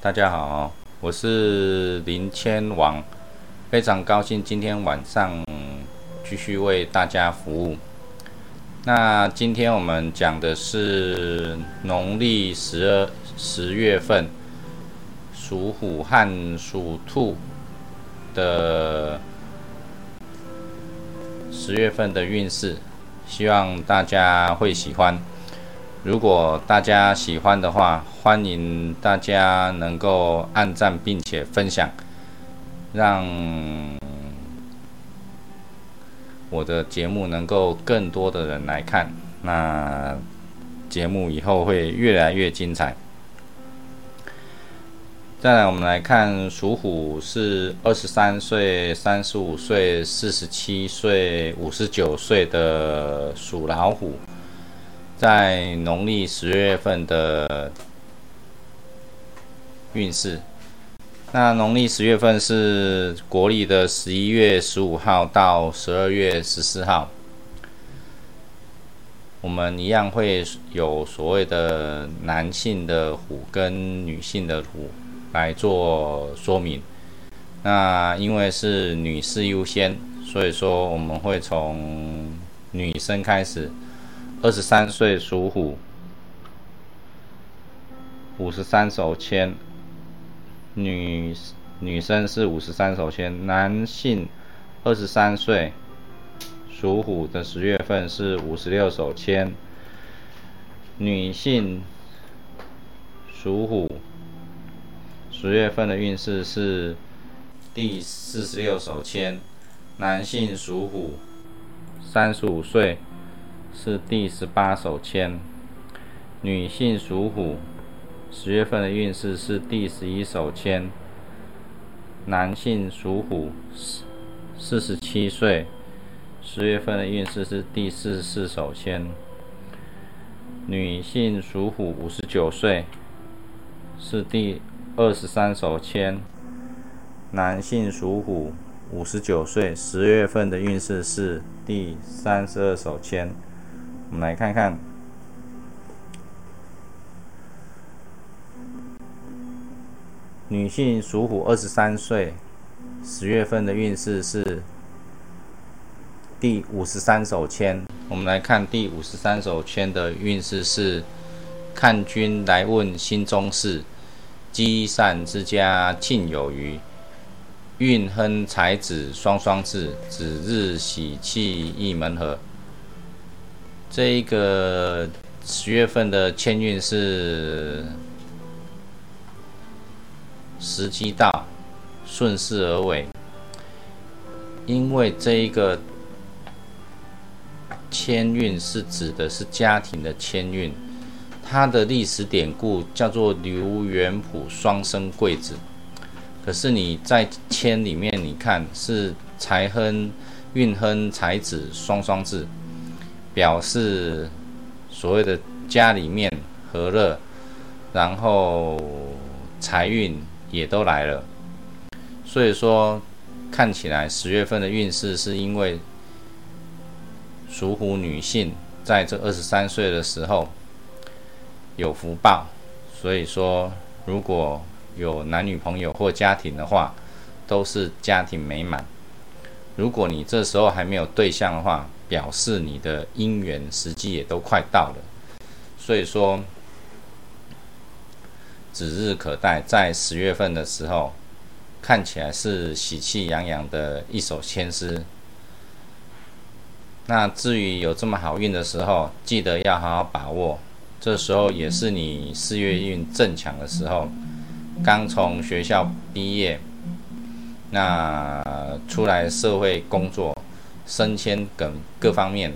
大家好，我是林千王，非常高兴今天晚上继续为大家服务。那今天我们讲的是农历十二十月份属虎和属兔的十月份的运势，希望大家会喜欢。如果大家喜欢的话，欢迎大家能够按赞并且分享，让我的节目能够更多的人来看。那节目以后会越来越精彩。再来，我们来看属虎是二十三岁、三十五岁、四十七岁、五十九岁的属老虎。在农历十月份的运势，那农历十月份是国历的十一月十五号到十二月十四号，我们一样会有所谓的男性的虎跟女性的虎来做说明。那因为是女士优先，所以说我们会从女生开始。二十三岁属虎，五十三手签。女女生是五十三手签，男性二十三岁属虎的十月份是五十六手签。女性属虎十月份的运势是第四十六手签。男性属虎三十五岁。是第十八手签，女性属虎，十月份的运势是第十一手签。男性属虎，四四十七岁，十月份的运势是第四十四手签。女性属虎，五十九岁，是第二十三手签。男性属虎，五十九岁，十月份的运势是第三十二手签。我们来看看，女性属虎，二十三岁，十月份的运势是第五十三手签。我们来看第五十三手签的运势是：看君来问心中事，积善之家庆有余，运亨财子双双至，子日喜气一门合。这一个十月份的签运是时机到，顺势而为。因为这一个签运是指的是家庭的签运，它的历史典故叫做刘元溥双生贵子。可是你在签里面，你看是财亨、运亨、财子双双至。表示所谓的家里面和乐，然后财运也都来了，所以说看起来十月份的运势是因为属虎女性在这二十三岁的时候有福报，所以说如果有男女朋友或家庭的话，都是家庭美满。如果你这时候还没有对象的话，表示你的姻缘时机也都快到了，所以说指日可待。在十月份的时候，看起来是喜气洋洋的一手签诗。那至于有这么好运的时候，记得要好好把握。这时候也是你四月运正强的时候，刚从学校毕业，那出来社会工作。升迁等各方面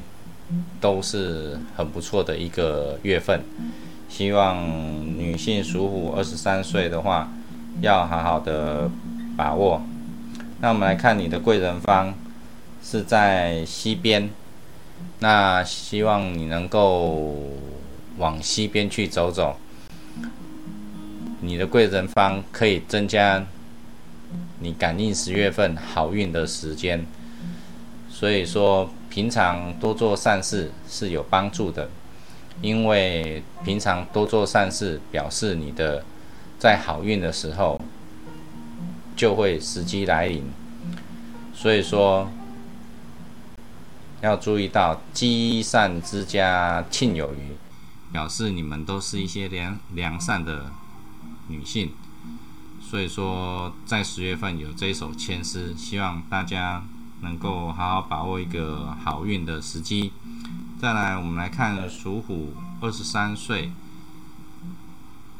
都是很不错的一个月份，希望女性属虎二十三岁的话要好好的把握。那我们来看你的贵人方是在西边，那希望你能够往西边去走走，你的贵人方可以增加你感应十月份好运的时间。所以说，平常多做善事是有帮助的，因为平常多做善事，表示你的在好运的时候就会时机来临，所以说要注意到积善之家庆有余，表示你们都是一些良良善的女性，所以说在十月份有这一首签诗，希望大家能够好好把握一个好运的时机。再来，我们来看属虎二十三岁，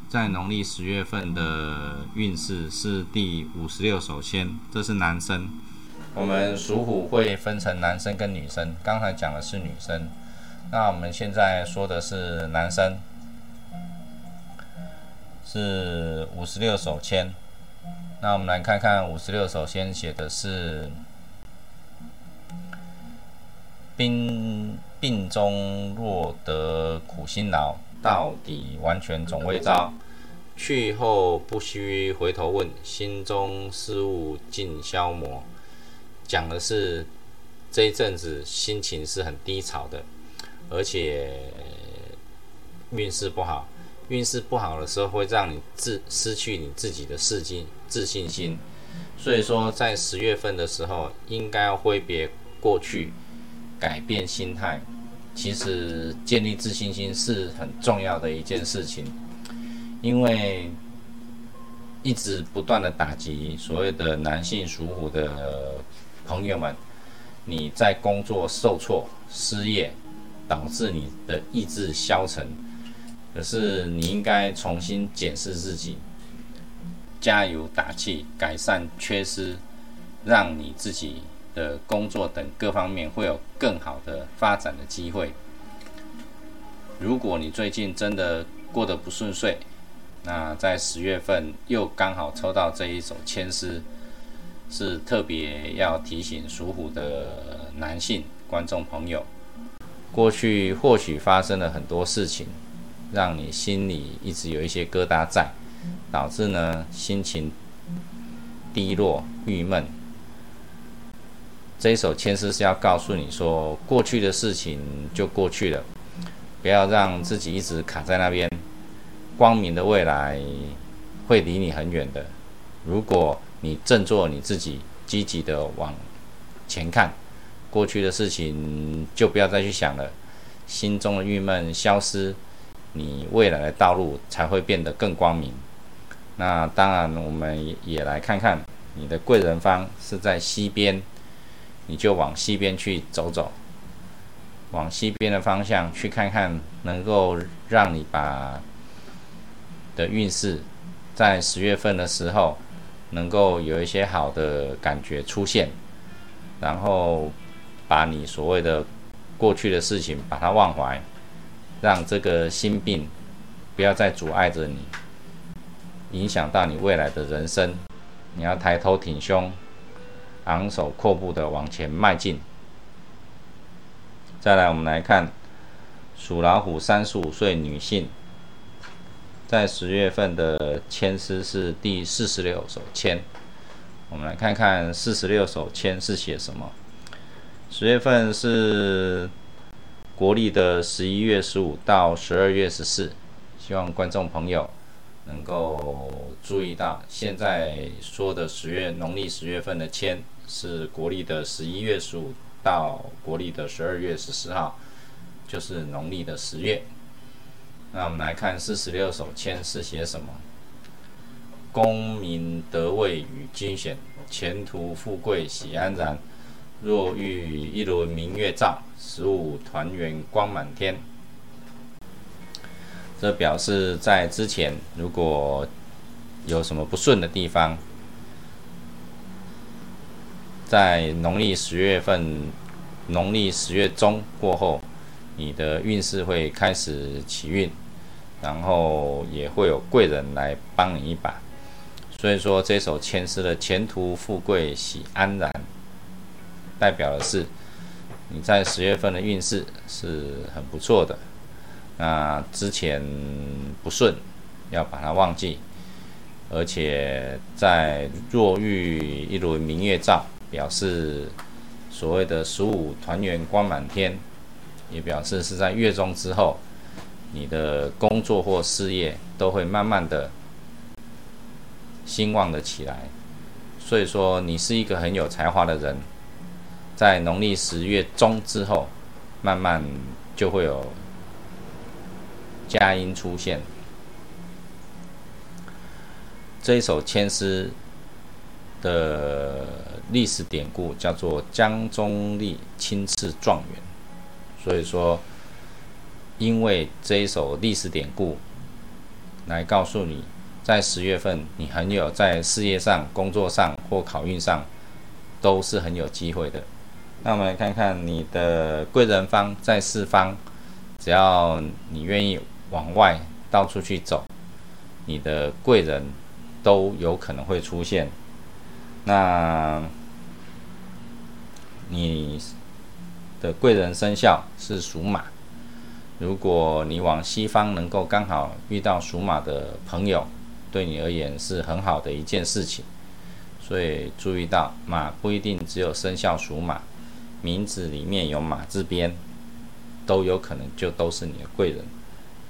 在农历十月份的运势是第五十六手签，这是男生。我们属虎会分成男生跟女生，刚才讲的是女生，那我们现在说的是男生，是五十六手签。那我们来看看五十六手签写的是兵。病中若得苦辛劳，到底完全总未招。去后不须回头问，心中事物尽消磨。讲的是这一阵子心情是很低潮的，而且运势不好。运势不好的时候，会让你自失去你自己的自信自信心。所以说，在十月份的时候，应该要挥别过去。改变心态，其实建立自信心是很重要的一件事情，因为一直不断的打击所谓的男性属虎的朋友们，你在工作受挫、失业，导致你的意志消沉。可是你应该重新检视自己，加油打气，改善缺失，让你自己。的工作等各方面会有更好的发展的机会。如果你最近真的过得不顺遂，那在十月份又刚好抽到这一首签诗，是特别要提醒属虎的男性观众朋友，过去或许发生了很多事情，让你心里一直有一些疙瘩在，导致呢心情低落、郁闷。这一首千诗是要告诉你说，过去的事情就过去了，不要让自己一直卡在那边。光明的未来会离你很远的。如果你振作你自己，积极的往前看，过去的事情就不要再去想了，心中的郁闷消失，你未来的道路才会变得更光明。那当然，我们也来看看你的贵人方是在西边。你就往西边去走走，往西边的方向去看看，能够让你把的运势在十月份的时候能够有一些好的感觉出现，然后把你所谓的过去的事情把它忘怀，让这个心病不要再阻碍着你，影响到你未来的人生。你要抬头挺胸。昂首阔步的往前迈进。再来，我们来看属老虎三十五岁女性，在十月份的签诗是第四十六首签。我们来看看四十六首签是写什么。十月份是国历的十一月十五到十二月十四，希望观众朋友能够注意到，现在说的十月农历十月份的签。是国历的十一月十五到国历的十二月十四号，就是农历的十月。那我们来看四十六首签是写什么？功名得位与金选，前途富贵喜安然。若遇一轮明月照，十五团圆光满天。这表示在之前如果有什么不顺的地方。在农历十月份，农历十月中过后，你的运势会开始起运，然后也会有贵人来帮你一把。所以说，这首签诗的前途富贵喜安然，代表的是你在十月份的运势是很不错的。那之前不顺，要把它忘记，而且在若遇一轮明月照。表示所谓的十五团圆光满天，也表示是在月中之后，你的工作或事业都会慢慢的兴旺的起来。所以说，你是一个很有才华的人，在农历十月中之后，慢慢就会有佳音出现。这一首千诗的历史典故叫做江中立亲赐状元，所以说，因为这一首历史典故，来告诉你，在十月份你很有在事业上、工作上或考运上都是很有机会的。那我们来看看你的贵人方在四方，只要你愿意往外到处去走，你的贵人。都有可能会出现。那你的贵人生肖是属马，如果你往西方能够刚好遇到属马的朋友，对你而言是很好的一件事情。所以注意到马不一定只有生肖属马，名字里面有马字边，都有可能就都是你的贵人。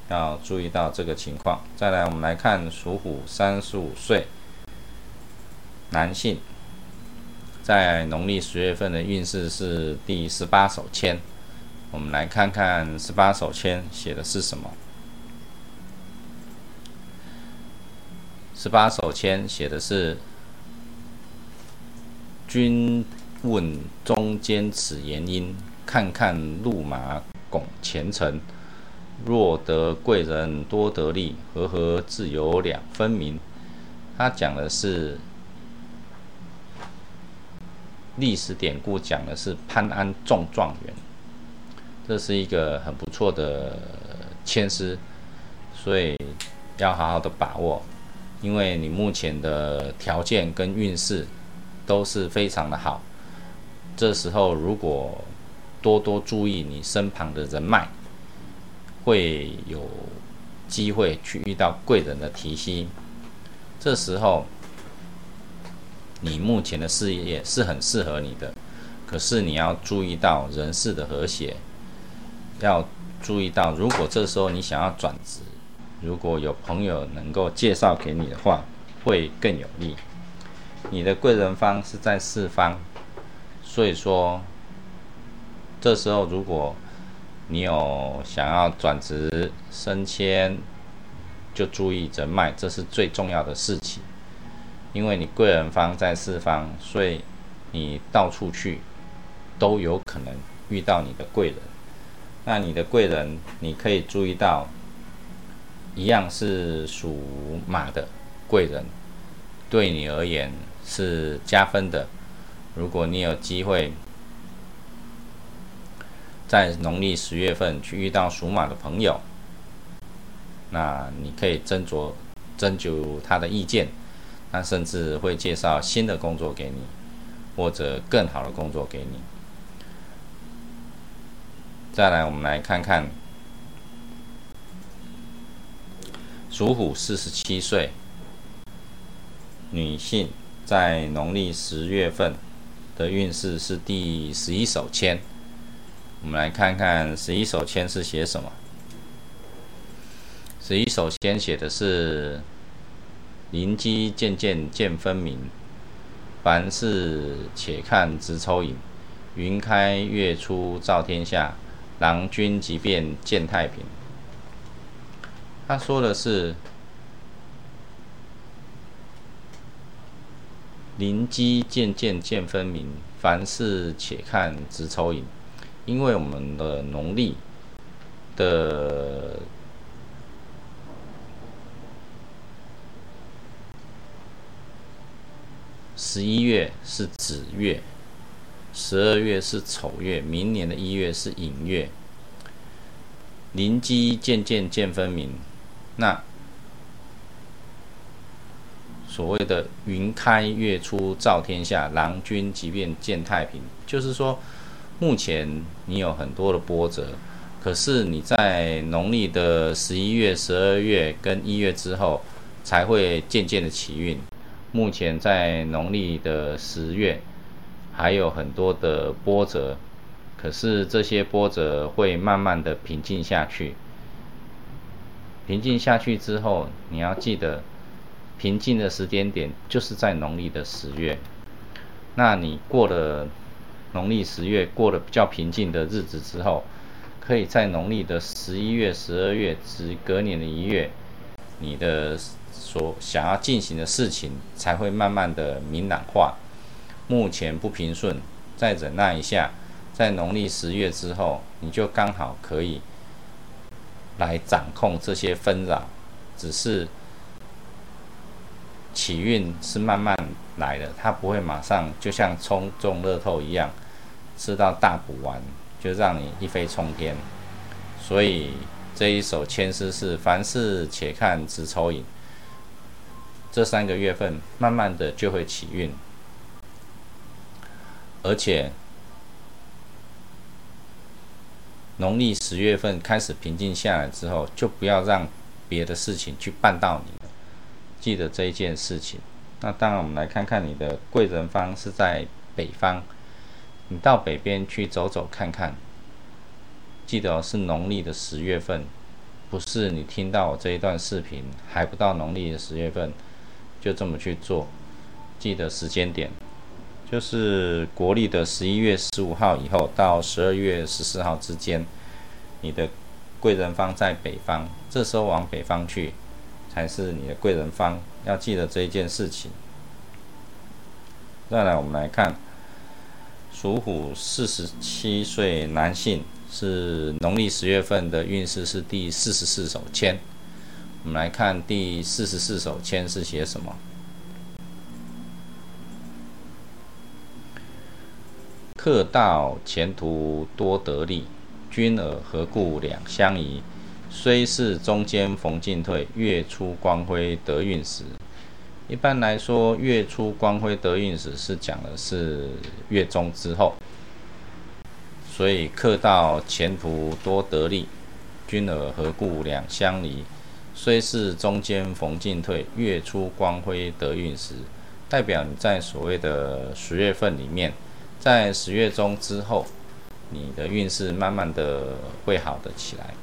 要注意到这个情况。再来，我们来看属虎三十五岁男性，在农历十月份的运势是第十八手签。我们来看看十八手签写的是什么。十八手签写的是：“君问中间此言因，看看路马拱前程。”若得贵人多得利，和合自有两分明。他讲的是历史典故，讲的是潘安中状元，这是一个很不错的签诗，所以要好好的把握，因为你目前的条件跟运势都是非常的好。这时候如果多多注意你身旁的人脉。会有机会去遇到贵人的提携，这时候你目前的事业是很适合你的，可是你要注意到人事的和谐，要注意到如果这时候你想要转职，如果有朋友能够介绍给你的话，会更有利。你的贵人方是在四方，所以说这时候如果。你有想要转职升迁，就注意人脉，这是最重要的事情。因为你贵人方在四方，所以你到处去都有可能遇到你的贵人。那你的贵人，你可以注意到，一样是属马的贵人，对你而言是加分的。如果你有机会。在农历十月份去遇到属马的朋友，那你可以斟酌征求他的意见，他甚至会介绍新的工作给你，或者更好的工作给你。再来，我们来看看属虎四十七岁女性在农历十月份的运势是第十一手签。我们来看看十一手签是写什么。十一手签写的是“灵机渐渐见分明，凡事且看直抽影。云开月出照天下，郎君即便见太平。”他说的是“灵机渐渐见分明，凡事且看直抽影。”因为我们的农历的十一月是子月，十二月是丑月，明年的一月是寅月。灵机渐渐见分明，那所谓的云开月出照天下，郎君即便见太平，就是说。目前你有很多的波折，可是你在农历的十一月、十二月跟一月之后，才会渐渐的起运。目前在农历的十月，还有很多的波折，可是这些波折会慢慢的平静下去。平静下去之后，你要记得，平静的时间点就是在农历的十月。那你过了农历十月，过了比较平静的日子之后，可以在农历的十一月、十二月至隔年的一月，你的所想要进行的事情才会慢慢的明朗化。目前不平顺，再忍耐一下，在农历十月之后，你就刚好可以来掌控这些纷扰。只是起运是慢慢来的，它不会马上就像冲中乐透一样，吃到大补丸就让你一飞冲天。所以这一首签诗是凡事且看直抽影，这三个月份慢慢的就会起运。而且，农历十月份开始平静下来之后，就不要让别的事情去绊到你。记得这一件事情。那当然，我们来看看你的贵人方是在北方，你到北边去走走看看。记得是农历的十月份，不是你听到我这一段视频还不到农历的十月份，就这么去做。记得时间点。就是国历的十一月十五号以后到十二月十四号之间，你的贵人方在北方，这时候往北方去才是你的贵人方，要记得这一件事情。再来，我们来看属虎四十七岁男性是农历十月份的运势是第四十四手签，我们来看第四十四手签是写什么。客到前途多得利，君尔何故两相宜？虽是中间逢进退，月出光辉得运时。一般来说，月出光辉得运时是讲的是月中之后，所以客到前途多得利，君尔何故两相离？虽是中间逢进退，月出光辉得运时，代表你在所谓的十月份里面。在十月中之后，你的运势慢慢的会好的起来，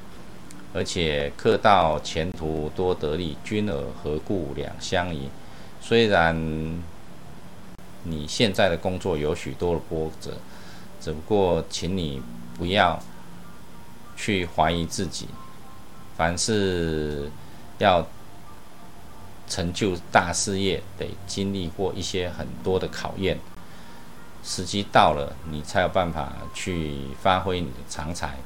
而且客到前途多得利，君尔何故两相宜？虽然你现在的工作有许多的波折，只不过请你不要去怀疑自己，凡是要成就大事业，得经历过一些很多的考验。时机到了，你才有办法去发挥你的长才。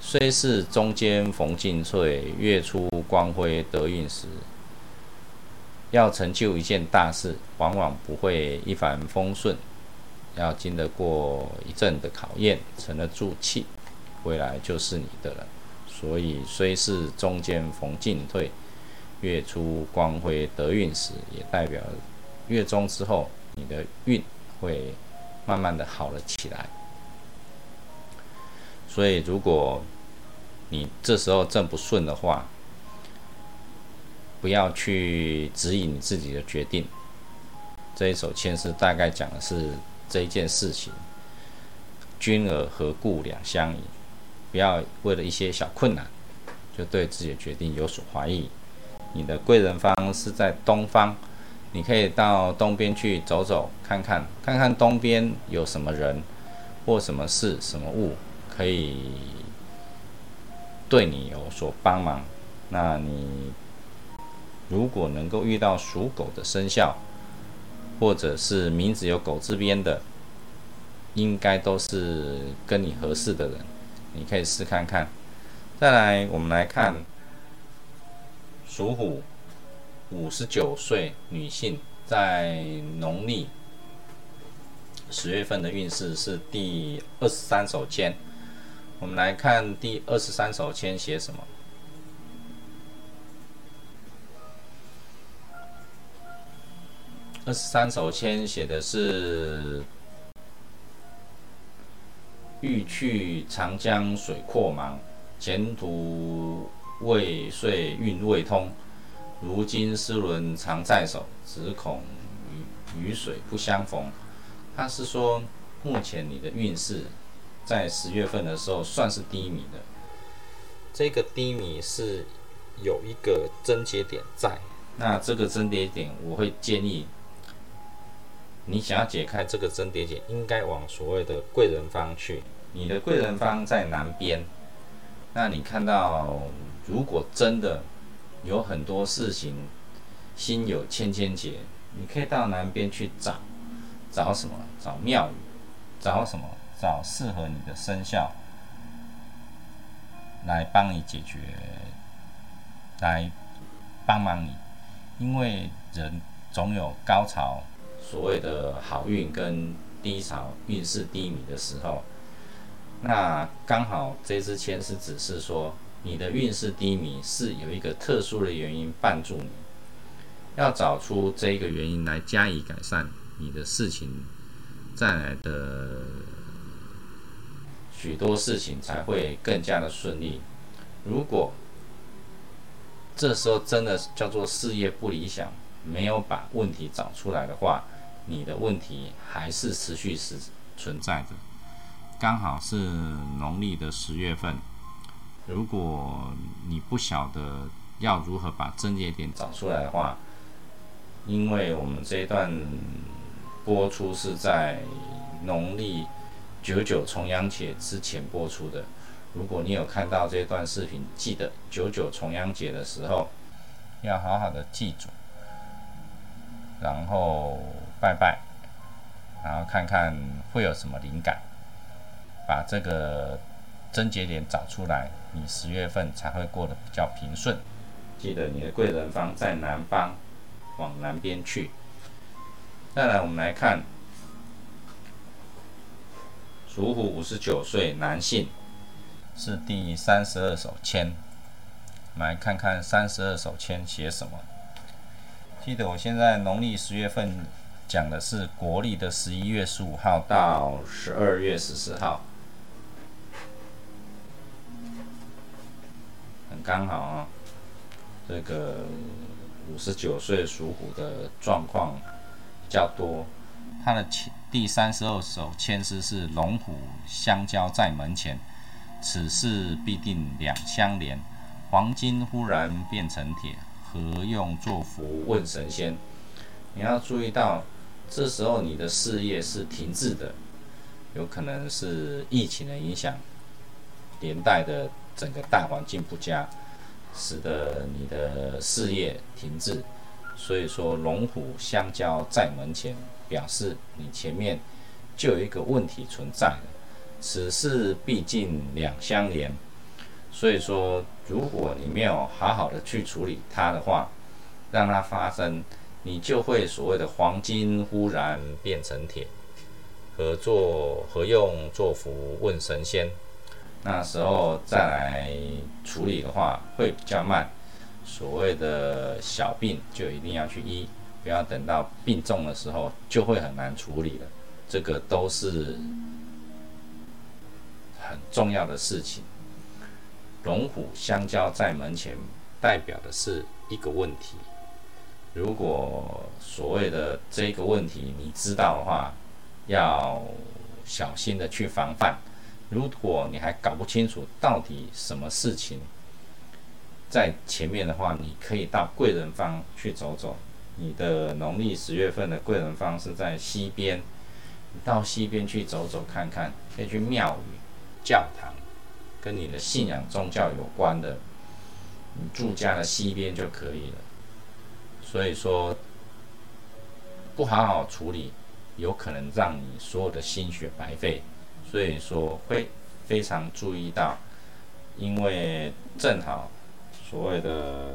虽是中间逢进退，月出光辉得运时。要成就一件大事，往往不会一帆风顺，要经得过一阵的考验，沉得住气，未来就是你的了。所以，虽是中间逢进退，月出光辉得运时，也代表月中之后你的运。会慢慢的好了起来，所以如果你这时候正不顺的话，不要去指引你自己的决定。这一首签诗大概讲的是这一件事情：君尔何故两相宜？不要为了一些小困难，就对自己的决定有所怀疑。你的贵人方是在东方。你可以到东边去走走看看，看看东边有什么人或什么事、什么物可以对你有所帮忙。那你如果能够遇到属狗的生肖，或者是名字有狗字边的，应该都是跟你合适的人，你可以试看看。再来，我们来看属虎。五十九岁女性在农历十月份的运势是第二十三手签。我们来看第二十三手签写什么。二十三首签写的是“欲去长江水阔茫，前途未遂运未通。”如今丝轮常在手，只恐雨雨水不相逢。他是说，目前你的运势在十月份的时候算是低迷的。这个低迷是有一个症结点在，那这个增叠点，我会建议你想要解开这个真叠解，应该往所谓的贵人方去。你的贵人方在南边，那你看到，如果真的有很多事情，心有千千结，你可以到南边去找，找什么？找庙宇，找什么？找适合你的生肖，来帮你解决，来帮忙你。因为人总有高潮，所谓的好运跟低潮，运势低迷的时候，那刚好这支签是指示说，你的运势低迷是有一个特殊的原因绊住你，要找出这个原因来加以改善，你的事情再来的许多事情才会更加的顺利。如果这时候真的叫做事业不理想，没有把问题找出来的话，你的问题还是持续是存在的。刚好是农历的十月份，如果你不晓得要如何把症结点找出来的话，因为我们这一段播出是在农历九九重阳节之前播出的。如果你有看到这段视频，记得九九重阳节的时候要好好的记住，然后拜拜，然后看看会有什么灵感，把这个症结点找出来，你十月份才会过得比较平顺。记得你的贵人方在南方，往南边去。再来，我们来看属虎五十九岁男性。是第三十二手签，我们来看看三十二手签写什么。记得我现在农历十月份讲的是国历的十一月十五号到十二月十四号，很刚好啊。这个五十九岁属虎的状况较多，他的第三十二首签诗是龙虎相交在门前。此事必定两相连，黄金忽然变成铁，何用作福？问神仙。你要注意到，这时候你的事业是停滞的，有可能是疫情的影响，连带的整个大环境不佳，使得你的事业停滞。所以说，龙虎相交在门前，表示你前面就有一个问题存在了。此事毕竟两相连，所以说，如果你没有好好的去处理它的话，让它发生，你就会所谓的黄金忽然变成铁，何作何用作福问神仙？那时候再来处理的话会比较慢，所谓的小病就一定要去医，不要等到病重的时候就会很难处理了。这个都是。很重要的事情，龙虎相交在门前，代表的是一个问题。如果所谓的这个问题你知道的话，要小心的去防范。如果你还搞不清楚到底什么事情在前面的话，你可以到贵人方去走走。你的农历十月份的贵人方是在西边，你到西边去走走看看，可以去庙宇。教堂跟你的信仰宗教有关的，你住家的西边就可以了。所以说，不好好处理，有可能让你所有的心血白费。所以说，会非常注意到，因为正好所谓的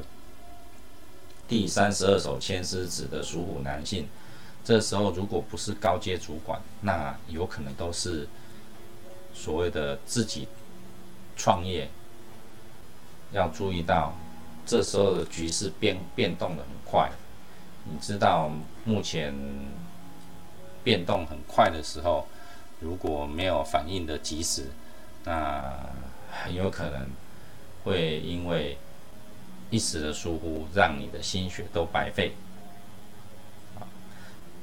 第三十二首签诗指的属虎男性，这时候如果不是高阶主管，那有可能都是。所谓的自己创业，要注意到，这时候的局势变变动的很快。你知道，目前变动很快的时候，如果没有反应的及时，那很有可能会因为一时的疏忽，让你的心血都白费。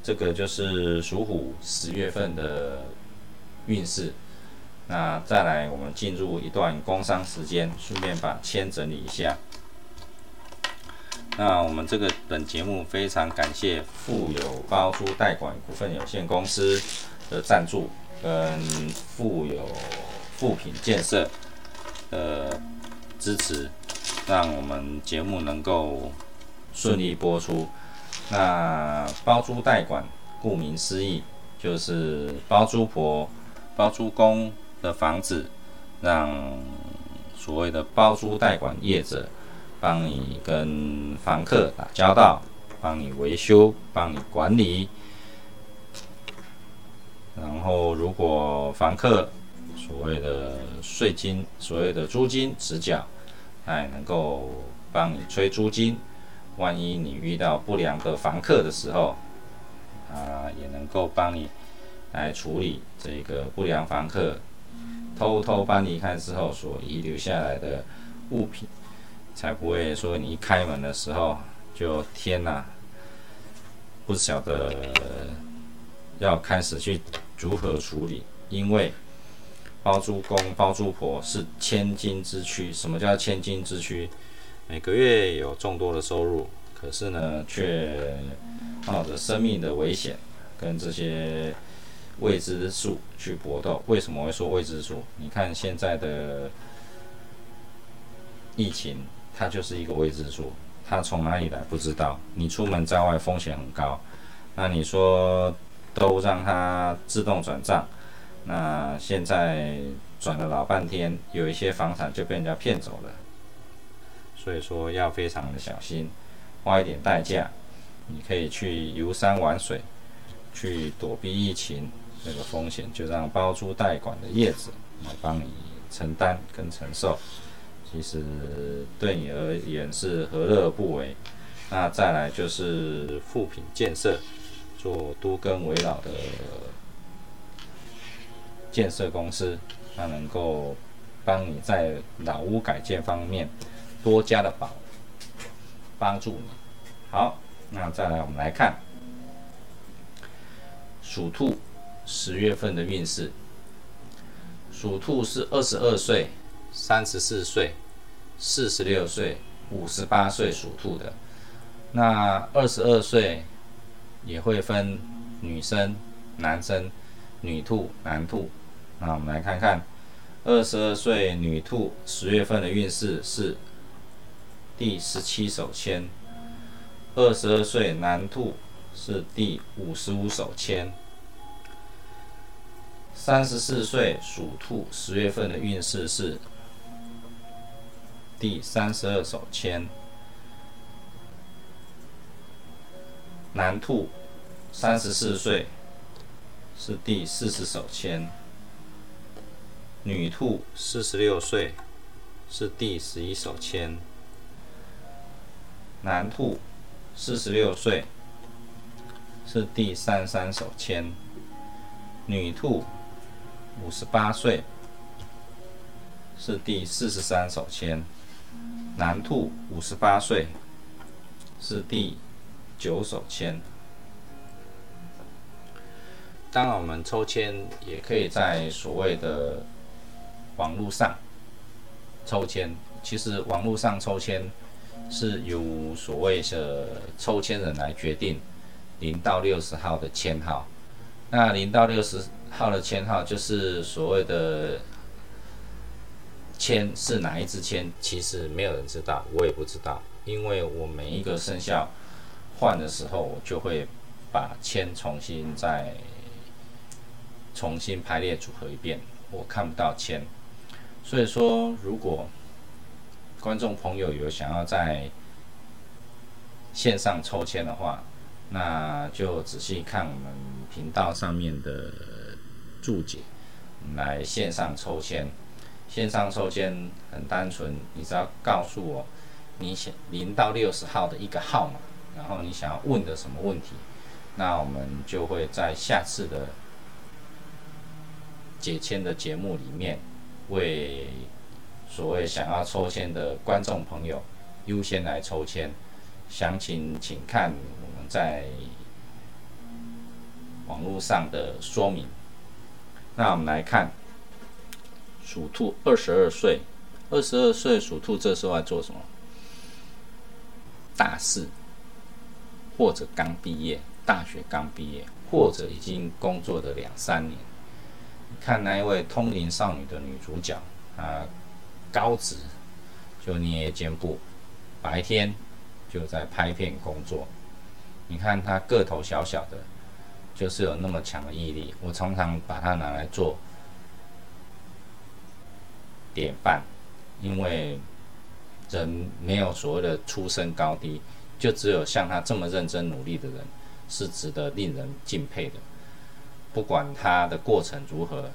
这个就是属虎十月份的运势。那再来，我们进入一段工商时间，顺便把签整理一下。那我们这个本节目非常感谢富有包租代管股份有限公司的赞助，跟富有富品建设的支持，让我们节目能够顺利播出。那包租代管，顾名思义，就是包租婆、包租公的房子，让所谓的包租代管业者。帮你跟房客打交道，帮你维修，帮你管理。然后，如果房客所谓的税金、所谓的租金迟缴，他也能够帮你催租金。万一你遇到不良的房客的时候，啊，也能够帮你来处理这个不良房客偷偷搬离开之后所遗留下来的物品。才不会说你一开门的时候就天哪，不晓得要开始去如何处理，因为包租公包租婆是千金之躯。什么叫千金之躯？每个月有众多的收入，可是呢，却冒着生命的危险跟这些未知数去搏斗。为什么会说未知数？你看现在的疫情。它就是一个未知数，它从哪里来不知道。你出门在外风险很高，那你说都让它自动转账，那现在转了老半天，有一些房产就被人家骗走了。所以说要非常的小心，花一点代价，你可以去游山玩水，去躲避疫情这个风险，就让包租代管的业子来帮你承担跟承受。其实对你而言是何乐而不为？那再来就是富品建设，做都跟围绕的建设公司，它能够帮你在老屋改建方面多加的保帮助你。好，那再来我们来看属兔十月份的运势。属兔是二十二岁、三十四岁。四十六岁、五十八岁属兔的，那二十二岁也会分女生、男生、女兔、男兔。那我们来看看，二十二岁女兔十月份的运势是第十七手签，二十二岁男兔是第五十五手签，三十四岁属兔十月份的运势是。第三十二手签，男兔，三十四岁，是第四十手签；女兔，四十六岁，是第十一手签；男兔，四十六岁，是第三三手签；女兔，五十八岁，是第四十三手签。男兔五十八岁，是第九手签。当然，我们抽签也可以在所谓的网络上抽签。其实，网络上抽签是由所谓的抽签人来决定零到六十号的签号。那零到六十号的签号就是所谓的。签是哪一支签？其实没有人知道，我也不知道，因为我每一个生肖换的时候，我就会把签重新再重新排列组合一遍，我看不到签。所以说，如果观众朋友有想要在线上抽签的话，那就仔细看我们频道上面的注解，来线上抽签。线上抽签很单纯，你只要告诉我你想零到六十号的一个号码，然后你想要问的什么问题，那我们就会在下次的解签的节目里面，为所谓想要抽签的观众朋友优先来抽签。详情请看我们在网络上的说明。那我们来看。属兔，二十二岁，二十二岁属兔，这时候在做什么？大四，或者刚毕业，大学刚毕业，或者已经工作的两三年。看那一位通灵少女的女主角，她高职就捏肩部，白天就在拍片工作。你看她个头小小的，就是有那么强的毅力。我常常把它拿来做典范，因为人没有所谓的出身高低，就只有像他这么认真努力的人，是值得令人敬佩的。不管他的过程如何，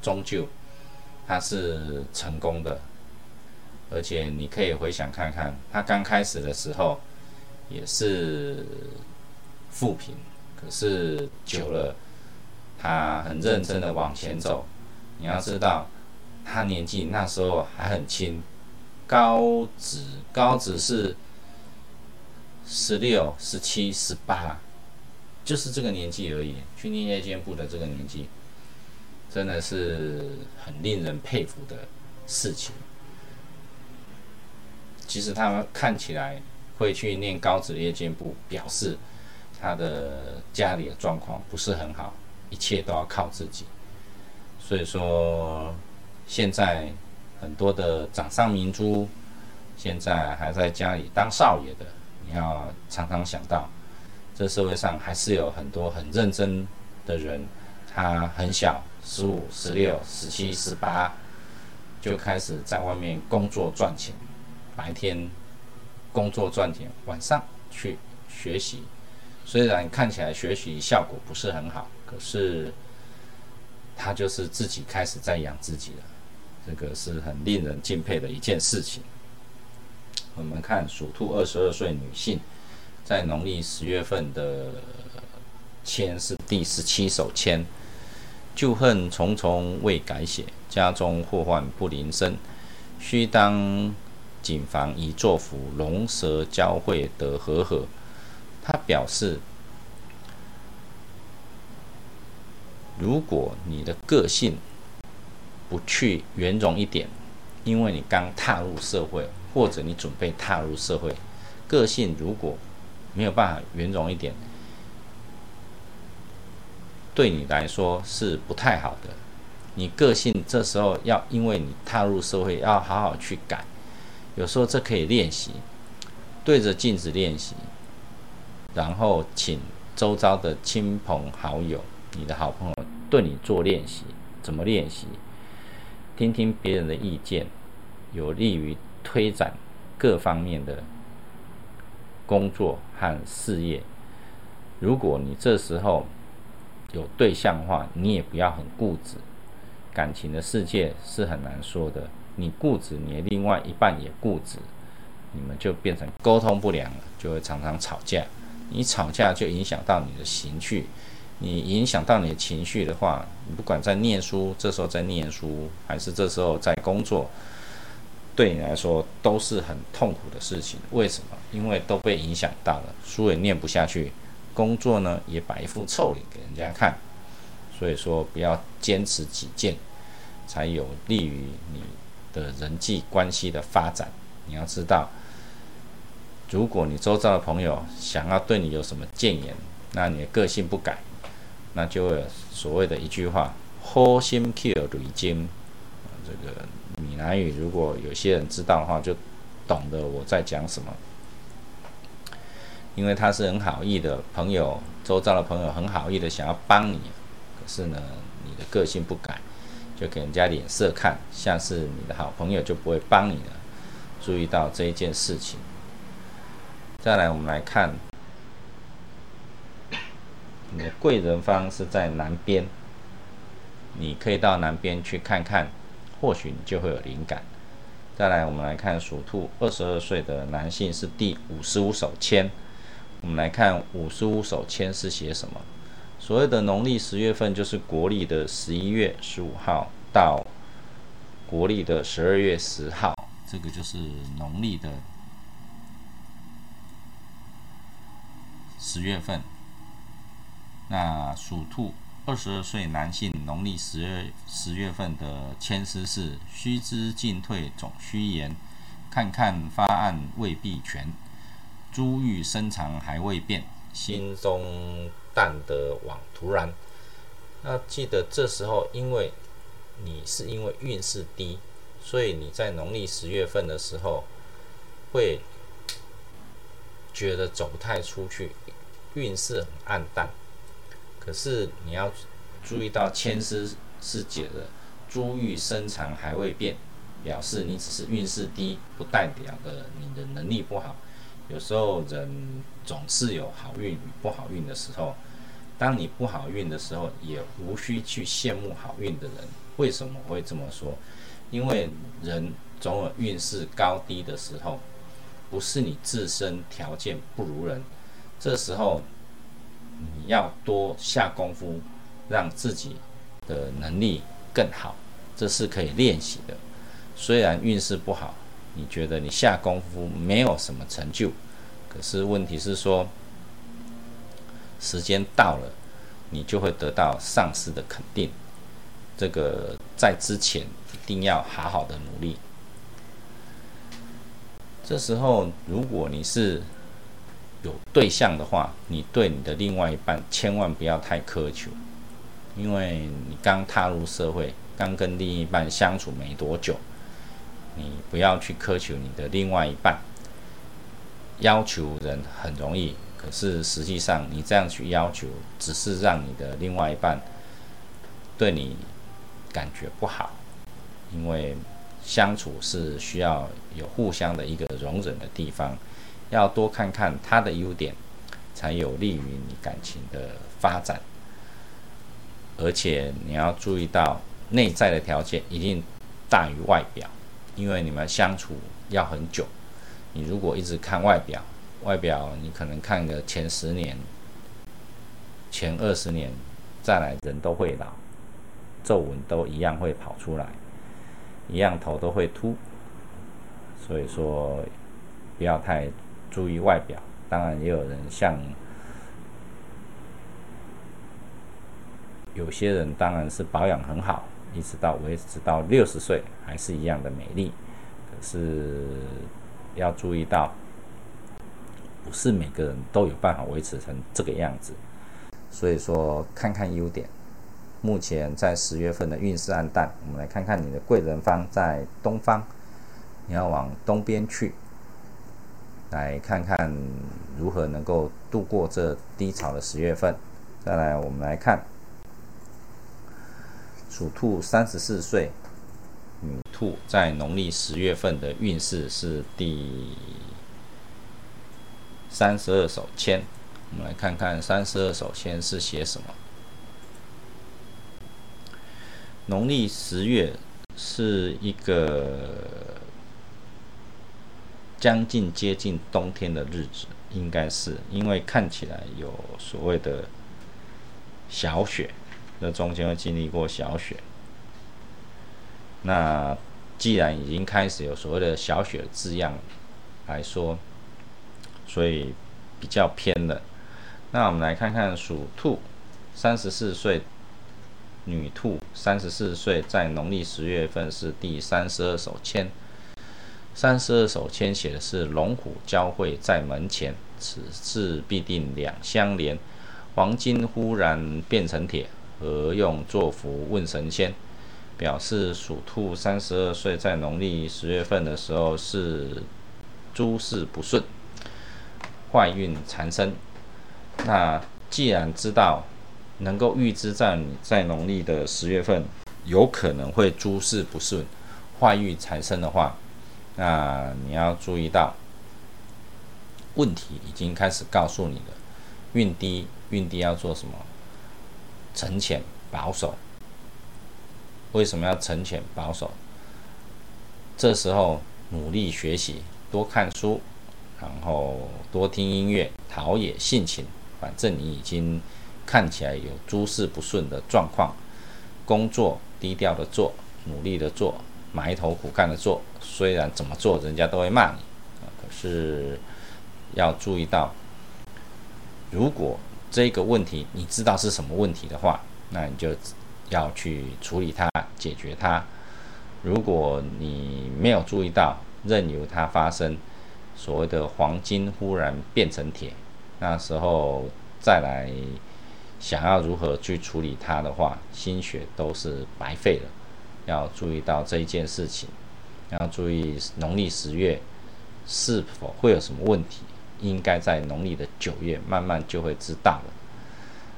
终究他是成功的。而且你可以回想看看，他刚开始的时候也是负评，可是久了，他很认真的往前走。你要知道，他年纪那时候还很轻，高职高职是十六、十七、十八。就是这个年纪而已，去念夜间部的这个年纪，真的是很令人佩服的事情。其实他看起来会去念高职夜间部，表示他的家里的状况不是很好，一切都要靠自己。所以说，现在很多的掌上明珠，现在还在家里当少爷的，你要常常想到。这社会上还是有很多很认真的人，他很小，十五、十六、十七、十八，就开始在外面工作赚钱，白天工作赚钱，晚上去学习。虽然看起来学习效果不是很好，可是他就是自己开始在养自己了，这个是很令人敬佩的一件事情。我们看属兔二十二岁女性。在农历十月份的签是第十七手签，旧恨重重未改写，家中祸患不临身，须当谨防以作福，龙蛇交汇得和合。他表示，如果你的个性不去圆融一点，因为你刚踏入社会，或者你准备踏入社会，个性如果没有办法圆融一点，对你来说是不太好的。你个性这时候要，因为你踏入社会，要好好去改。有时候这可以练习，对着镜子练习，然后请周遭的亲朋好友、你的好朋友对你做练习。怎么练习？听听别人的意见，有利于推展各方面的。工作和事业，如果你这时候有对象的话，你也不要很固执。感情的世界是很难说的，你固执，你的另外一半也固执，你们就变成沟通不良了，就会常常吵架。你吵架就影响到你的情绪，你影响到你的情绪的话，你不管在念书，这时候在念书，还是这时候在工作。对你来说都是很痛苦的事情，为什么？因为都被影响到了，书也念不下去，工作呢也摆一副臭脸给人家看。所以说，不要坚持己见，才有利于你的人际关系的发展。你要知道，如果你周遭的朋友想要对你有什么谏言，那你的个性不改，那就会所谓的一句话：“好心 kill 雷金。”这个。闽南语，如果有些人知道的话，就懂得我在讲什么。因为他是很好意的朋友，周遭的朋友很好意的想要帮你，可是呢，你的个性不改，就给人家脸色看，像是你的好朋友就不会帮你了。注意到这一件事情。再来，我们来看，你的贵人方是在南边，你可以到南边去看看。或许你就会有灵感。再来，我们来看属兔二十二岁的男性是第五十五手签。我们来看五十五手签是写什么？所谓的农历十月份，就是国历的十一月十五号到国历的十二月十号，这个就是农历的十月份。那属兔。二十二岁男性，农历十月十月份的签诗是：须知进退总须言，看看发案未必全。珠玉深藏还未变，心中淡得枉徒然。那记得这时候，因为你是因为运势低，所以你在农历十月份的时候会觉得走不太出去，运势很暗淡。可是你要注意到，千丝是解的珠玉深藏还未变，表示你只是运势低，不代表的你的能力不好。有时候人总是有好运与不好运的时候，当你不好运的时候，也无需去羡慕好运的人。为什么会这么说？因为人总有运势高低的时候，不是你自身条件不如人，这时候你要多下功夫，让自己的能力更好，这是可以练习的。虽然运势不好。你觉得你下功夫没有什么成就，可是问题是说，时间到了，你就会得到上司的肯定。这个在之前一定要好好的努力。这时候，如果你是有对象的话，你对你的另外一半千万不要太苛求，因为你刚踏入社会，刚跟另一半相处没多久。你不要去苛求你的另外一半，要求人很容易，可是实际上你这样去要求，只是让你的另外一半对你感觉不好，因为相处是需要有互相的一个容忍的地方，要多看看他的优点，才有利于你感情的发展，而且你要注意到内在的条件一定大于外表。因为你们相处要很久，你如果一直看外表，外表你可能看个前十年、前二十年，再来人都会老，皱纹都一样会跑出来，一样头都会秃，所以说不要太注意外表。当然也有人像有些人当然是保养很好。一直到维持到六十岁还是一样的美丽，可是要注意到，不是每个人都有办法维持成这个样子。所以说，看看优点。目前在十月份的运势暗淡，我们来看看你的贵人方在东方，你要往东边去，来看看如何能够度过这低潮的十月份。再来，我们来看。属兔三十四岁女兔在农历十月份的运势是第三十二手签，我们来看看三十二手签是写什么。农历十月是一个将近接近冬天的日子，应该是因为看起来有所谓的小雪。那中间会经历过小雪，那既然已经开始有所谓的小雪字样来说，所以比较偏了。那我们来看看属兔，三十四岁女兔，三十四岁在农历十月份是第三十二手签，三十二手签写的是龙虎交汇在门前，此事必定两相连，黄金忽然变成铁。何用作福问神仙？表示属兔三十二岁，在农历十月份的时候是诸事不顺，坏运缠身。那既然知道能够预知在在农历的十月份有可能会诸事不顺、坏运缠身的话，那你要注意到问题已经开始告诉你了。运低，运低要做什么？沉潜保守，为什么要沉潜保守？这时候努力学习，多看书，然后多听音乐，陶冶性情。反正你已经看起来有诸事不顺的状况，工作低调的做，努力的做，埋头苦干的做。虽然怎么做人家都会骂你，可是要注意到，如果。这个问题你知道是什么问题的话，那你就要去处理它、解决它。如果你没有注意到，任由它发生，所谓的黄金忽然变成铁，那时候再来想要如何去处理它的话，心血都是白费了。要注意到这一件事情，要注意农历十月是否会有什么问题，应该在农历的九月慢慢就会知道了。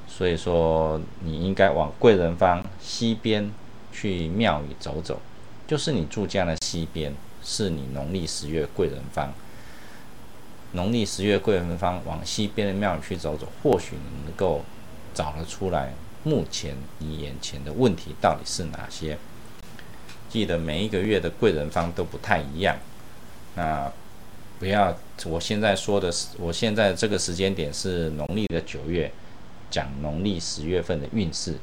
所以说，你应该往贵人方西边去庙宇走走，就是你住家的西边，是你农历十月贵人方。农历十月贵人方往西边的庙宇去走走，或许能够找得出来目前你眼前的问题到底是哪些。记得每一个月的贵人方都不太一样，那不要我现在说的是，我现在这个时间点是农历的九月，讲农历十月份的运势。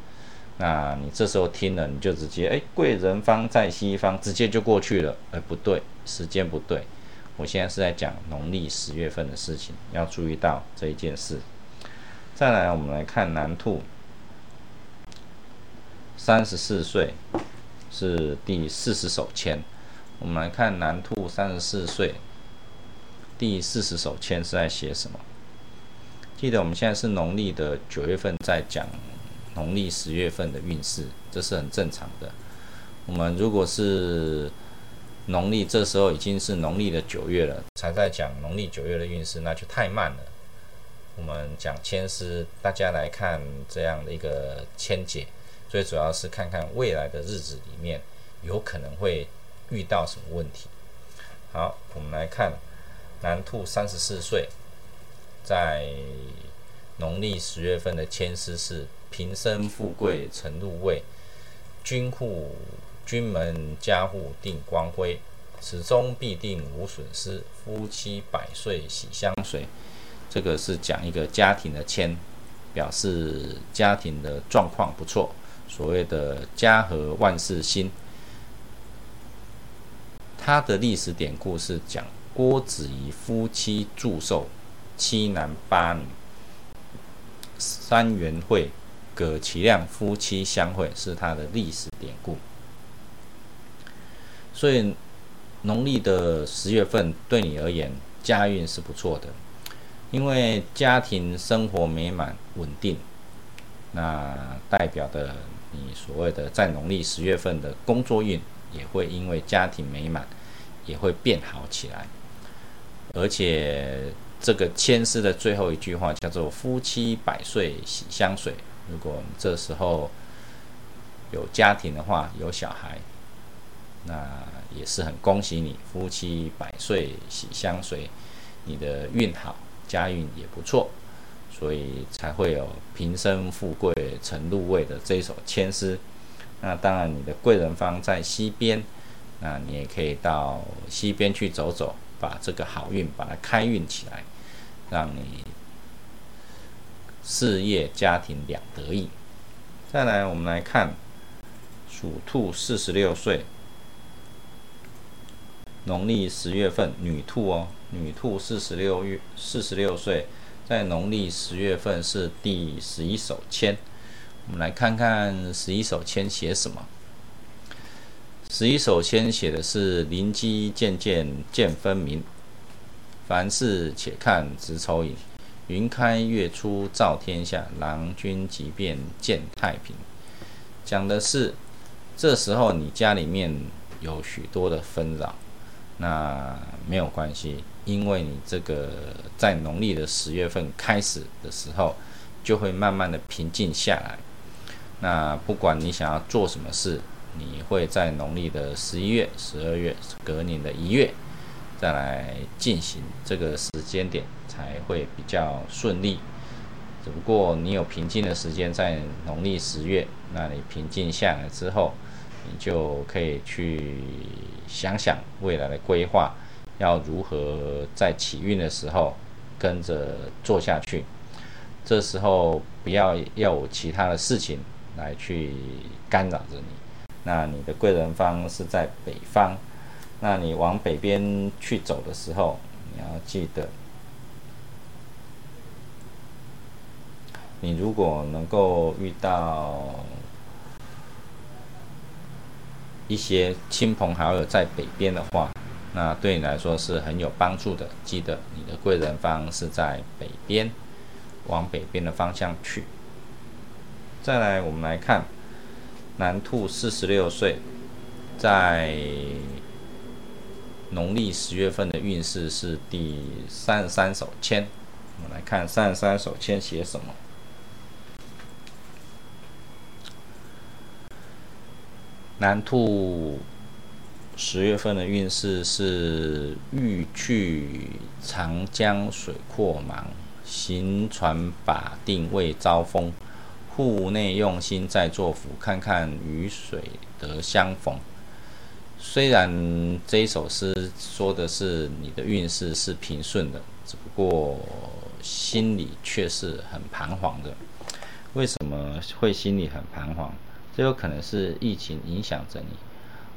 那你这时候听了，你就直接哎，贵人方在西方，直接就过去了。哎，不对，时间不对。我现在是在讲农历十月份的事情，要注意到这一件事。再来，我们来看男兔，三十四岁。是第四十手签，我们来看南兔三十四岁，第四十手签是在写什么？记得我们现在是农历的九月份，在讲农历十月份的运势，这是很正常的。我们如果是农历这时候已经是农历的九月了，才在讲农历九月的运势，那就太慢了。我们讲签诗，大家来看这样的一个签解。最主要是看看未来的日子里面有可能会遇到什么问题。好，我们来看南兔三十四岁，在农历十月份的签诗是平生富贵成入位，君户君门家户定光辉，始终必定无损失，夫妻百岁喜相随。这个是讲一个家庭的签，表示家庭的状况不错。所谓的家和万事兴，它的历史典故是讲郭子仪夫妻祝寿，七男八女，三元会，葛其亮夫妻相会，是它的历史典故。所以农历的十月份对你而言，家运是不错的，因为家庭生活美满稳定，那代表的。你所谓的在农历十月份的工作运也会因为家庭美满，也会变好起来。而且这个签诗的最后一句话叫做“夫妻百岁喜相随”。如果这时候有家庭的话，有小孩，那也是很恭喜你，夫妻百岁喜相随，你的运好，家运也不错。所以才会有平生富贵成入位的这一首千诗。那当然，你的贵人方在西边，那你也可以到西边去走走，把这个好运把它开运起来，让你事业家庭两得意。再来，我们来看属兔四十六岁，农历十月份女兔哦，女兔四十六月四十六岁。在农历十月份是第十一手签，我们来看看十一手签写什么。十一手签写的是“灵机渐渐见分明，凡事且看直抽影，云开月出照天下，郎君即便见太平”。讲的是这时候你家里面有许多的纷扰，那没有关系。因为你这个在农历的十月份开始的时候，就会慢慢的平静下来。那不管你想要做什么事，你会在农历的十一月、十二月、隔年的一月再来进行，这个时间点才会比较顺利。只不过你有平静的时间在农历十月，那你平静下来之后，你就可以去想想未来的规划。要如何在起运的时候跟着做下去？这时候不要要有其他的事情来去干扰着你。那你的贵人方是在北方，那你往北边去走的时候，你要记得，你如果能够遇到一些亲朋好友在北边的话。那对你来说是很有帮助的。记得你的贵人方是在北边，往北边的方向去。再来，我们来看南兔四十六岁，在农历十月份的运势是第三十三手签。我们来看三十三手签写什么。南兔十月份的运势是欲去长江水阔茫，行船把定未招风。户内用心在作福，看看雨水得相逢。虽然这一首诗说的是你的运势是平顺的，只不过心里却是很彷徨的。为什么会心里很彷徨？这有可能是疫情影响着你，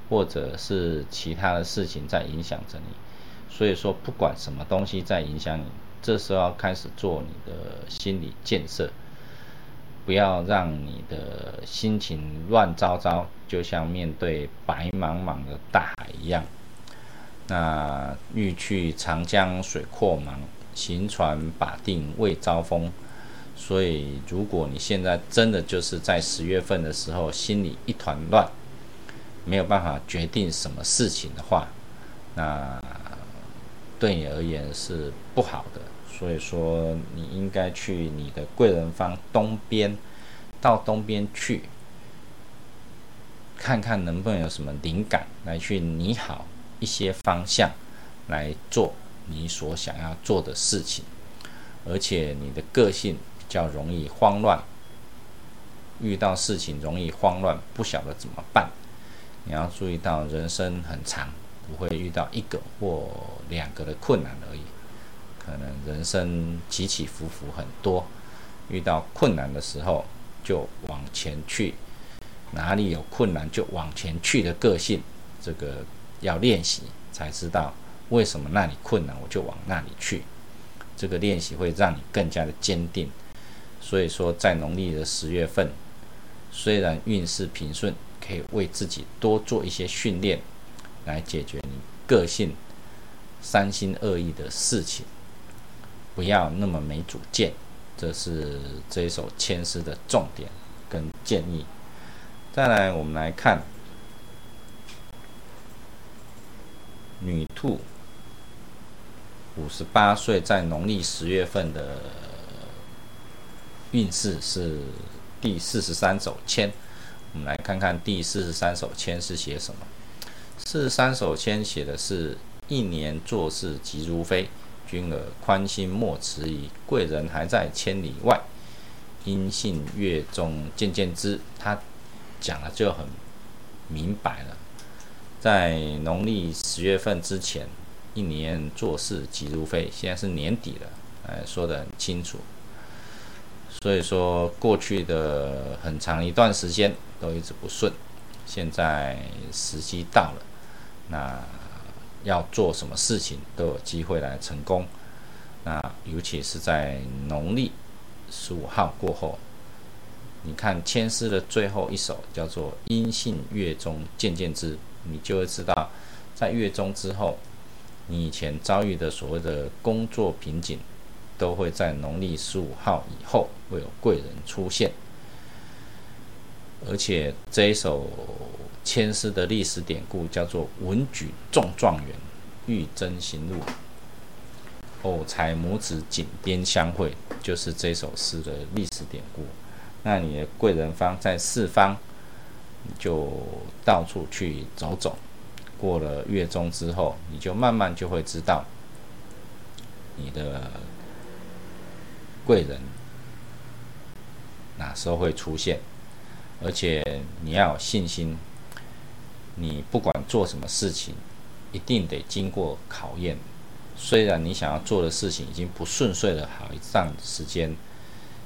或者是其他的事情在影响着你。所以说，不管什么东西在影响你，这时候要开始做你的心理建设，不要让你的心情乱糟糟，就像面对白茫茫的大海一样。那欲去长江水阔茫，行船把定未招风。所以，如果你现在真的就是在十月份的时候心里一团乱，没有办法决定什么事情的话，那对你而言是不好的。所以说，你应该去你的贵人方东边，到东边去，看看能不能有什么灵感，来去拟好一些方向来做你所想要做的事情，而且你的个性。较容易慌乱，遇到事情容易慌乱，不晓得怎么办。你要注意到，人生很长，不会遇到一个或两个的困难而已。可能人生起起伏伏很多，遇到困难的时候就往前去，哪里有困难就往前去的个性，这个要练习才知道为什么那里困难我就往那里去。这个练习会让你更加的坚定。所以说，在农历的十月份，虽然运势平顺，可以为自己多做一些训练，来解决你个性三心二意的事情，不要那么没主见。这是这一首签诗的重点跟建议。再来，我们来看女兔，五十八岁，在农历十月份的。运势是第四十三手签，我们来看看第四十三首签是写什么。四十三首签写的是一年做事急如飞，君儿宽心莫迟疑，贵人还在千里外，音信月中渐渐知。他讲的就很明白了，在农历十月份之前，一年做事急如飞，现在是年底了，哎，说的很清楚。所以说，过去的很长一段时间都一直不顺，现在时机到了，那要做什么事情都有机会来成功。那尤其是在农历十五号过后，你看千诗的最后一首叫做“阴性月中渐渐知”，你就会知道，在月中之后，你以前遭遇的所谓的工作瓶颈。都会在农历十五号以后会有贵人出现，而且这首签诗的历史典故叫做“文举中状元，玉贞行路，偶才母子井边相会”，就是这首诗的历史典故。那你的贵人方在四方，就到处去走走。过了月中之后，你就慢慢就会知道你的。贵人哪时候会出现？而且你要有信心，你不管做什么事情，一定得经过考验。虽然你想要做的事情已经不顺遂了好一段时间，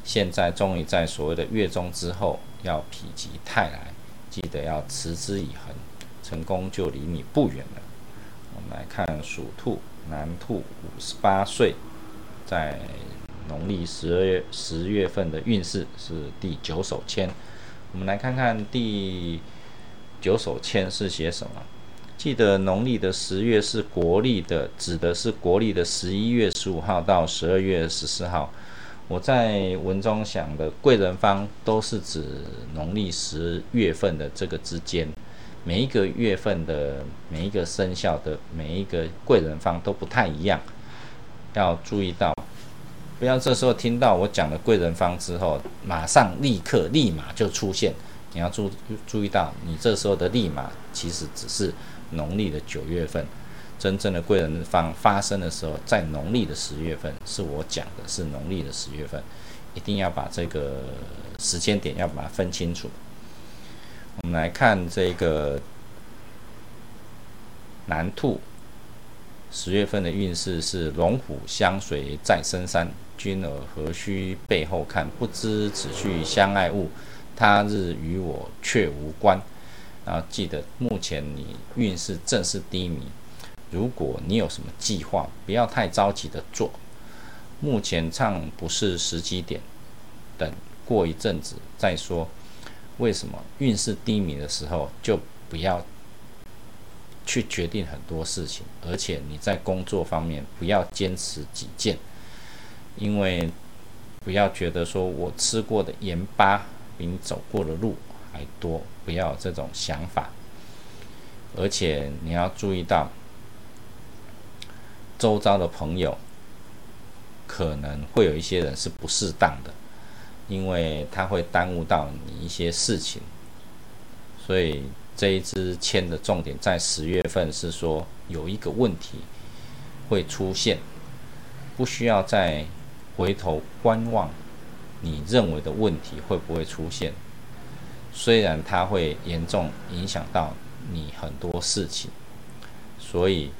现在终于在所谓的月中之后要否极泰来，记得要持之以恒，成功就离你不远了。我们来看属兔男兔，五十八岁，在。农历十二月十月份的运势是第九手签，我们来看看第九手签是写什么。记得农历的十月是国历的，指的是国历的十一月十五号到十二月十四号。我在文中想的贵人方都是指农历十月份的这个之间，每一个月份的每一个生肖的每一个贵人方都不太一样，要注意到，不要这时候听到我讲的贵人方之后，马上立刻立马就出现。你要注注意到，你这时候的立马其实只是农历的九月份，真正的贵人方发生的时候，在农历的十月份，是我讲的是农历的十月份，一定要把这个时间点要把它分清楚。我们来看这个南兔十月份的运势是龙虎相随在深山，君儿何须背后看？不知此去相爱物。他日与我却无关，然后记得目前你运势正是低迷。如果你有什么计划，不要太着急的做。目前唱不是时机点，等过一阵子再说。为什么运势低迷的时候就不要去决定很多事情？而且你在工作方面不要坚持己见，因为不要觉得说我吃过的盐巴。比你走过的路还多，不要这种想法。而且你要注意到，周遭的朋友可能会有一些人是不适当的，因为他会耽误到你一些事情。所以这一支签的重点在十月份是说有一个问题会出现，不需要再回头观望。你认为的问题会不会出现？虽然它会严重影响到你很多事情，所以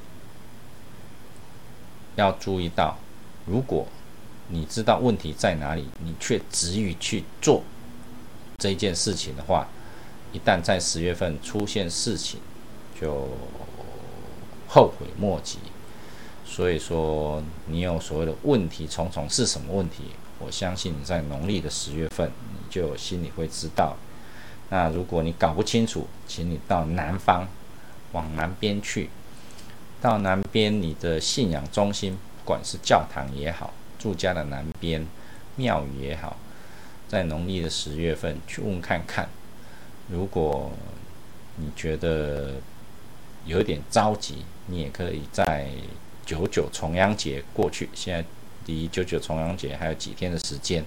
要注意到，如果你知道问题在哪里，你却执意去做这件事情的话，一旦在十月份出现事情，就后悔莫及。所以说，你有所谓的问题重重是什么问题？我相信你在农历的十月份，你就心里会知道。那如果你搞不清楚，请你到南方，往南边去。到南边，你的信仰中心，不管是教堂也好，住家的南边庙宇也好，在农历的十月份去问看看。如果你觉得有点着急，你也可以在九九重阳节过去。现在。离九九重阳节还有几天的时间，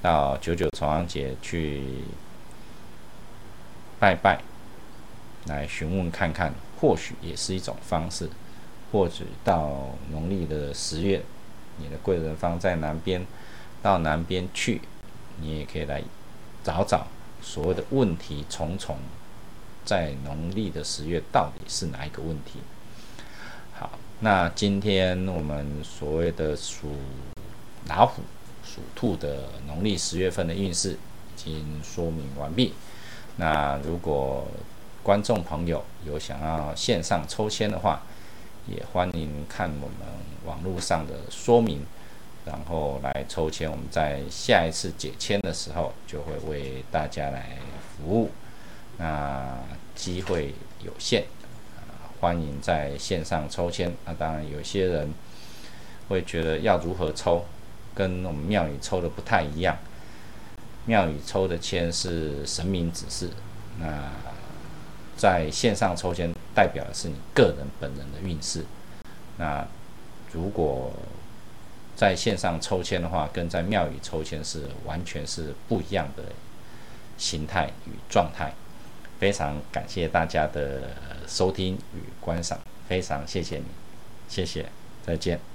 到九九重阳节去拜拜，来询问看看，或许也是一种方式。或者到农历的十月，你的贵人方在南边，到南边去，你也可以来找找所谓的问题重重，在农历的十月到底是哪一个问题？那今天我们所谓的属老虎、属兔的农历十月份的运势已经说明完毕。那如果观众朋友有想要线上抽签的话，也欢迎看我们网络上的说明，然后来抽签。我们在下一次解签的时候就会为大家来服务。那机会有限。欢迎在线上抽签。那当然，有些人会觉得要如何抽，跟我们庙宇抽的不太一样。庙宇抽的签是神明指示，那在线上抽签代表的是你个人本人的运势。那如果在线上抽签的话，跟在庙宇抽签是完全是不一样的形态与状态。非常感谢大家的收听与观赏，非常谢谢你，谢谢，再见。